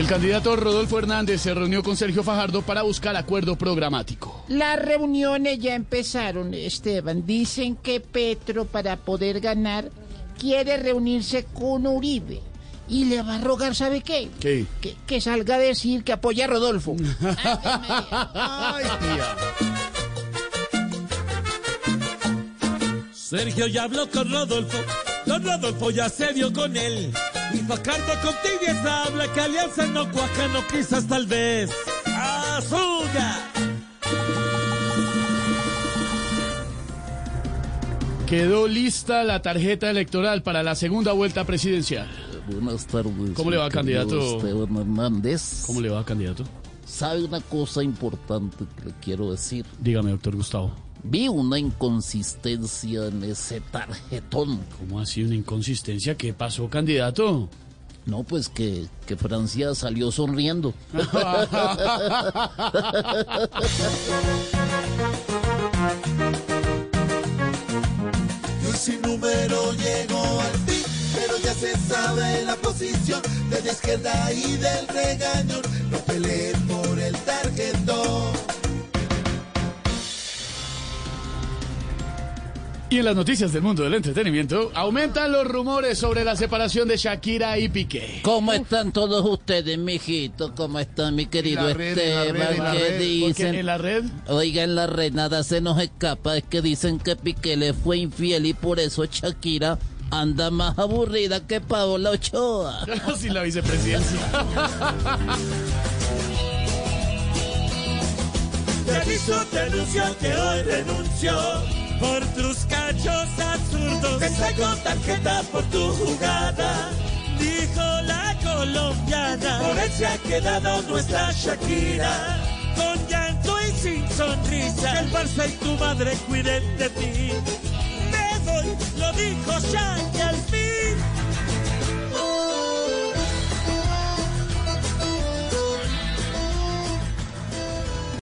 El candidato Rodolfo Hernández se reunió con Sergio Fajardo para buscar acuerdo programático. Las reuniones ya empezaron, Esteban. Dicen que Petro, para poder ganar, quiere reunirse con Uribe. Y le va a rogar, ¿sabe qué? ¿Qué? Que, que salga a decir que apoya a Rodolfo. Ay, tía. Sergio ya habló con Rodolfo, don Rodolfo ya se vio con él. Y Fajardo con tibieza habla que alianza no cuaja, no quizás tal vez. ¡Azúcar! Quedó lista la tarjeta electoral para la segunda vuelta presidencial. Buenas tardes. ¿Cómo le va, candidato? Esteban Hernández. ¿Cómo le va, candidato? ¿Sabe una cosa importante que le quiero decir? Dígame, doctor Gustavo. Vi una inconsistencia en ese tarjetón. ¿Cómo así una inconsistencia? ¿Qué pasó, candidato? No, pues que, que Francia salió sonriendo. Y un sinnúmero llegó al fin, pero ya se sabe la posición de la izquierda y del regañón. No peleen Y en las noticias del mundo del entretenimiento, aumentan los rumores sobre la separación de Shakira y Piqué. ¿Cómo están todos ustedes, mijito? ¿Cómo están, mi querido la red, en la Esteban? red, en la ¿Qué red, dicen? en la red Oiga, en la red nada se nos escapa. Es que dicen que Piqué le fue infiel y por eso Shakira anda más aburrida que Paola Ochoa. sin la vicepresidencia. Te anuncio que hoy renunció por tus cachos absurdos. Te saco tarjeta por tu jugada, dijo la colombiana. Por él se ha quedado nuestra Shakira, con llanto y sin sonrisa. El Barça y tu madre cuiden de ti. Me voy, lo dijo Shakira.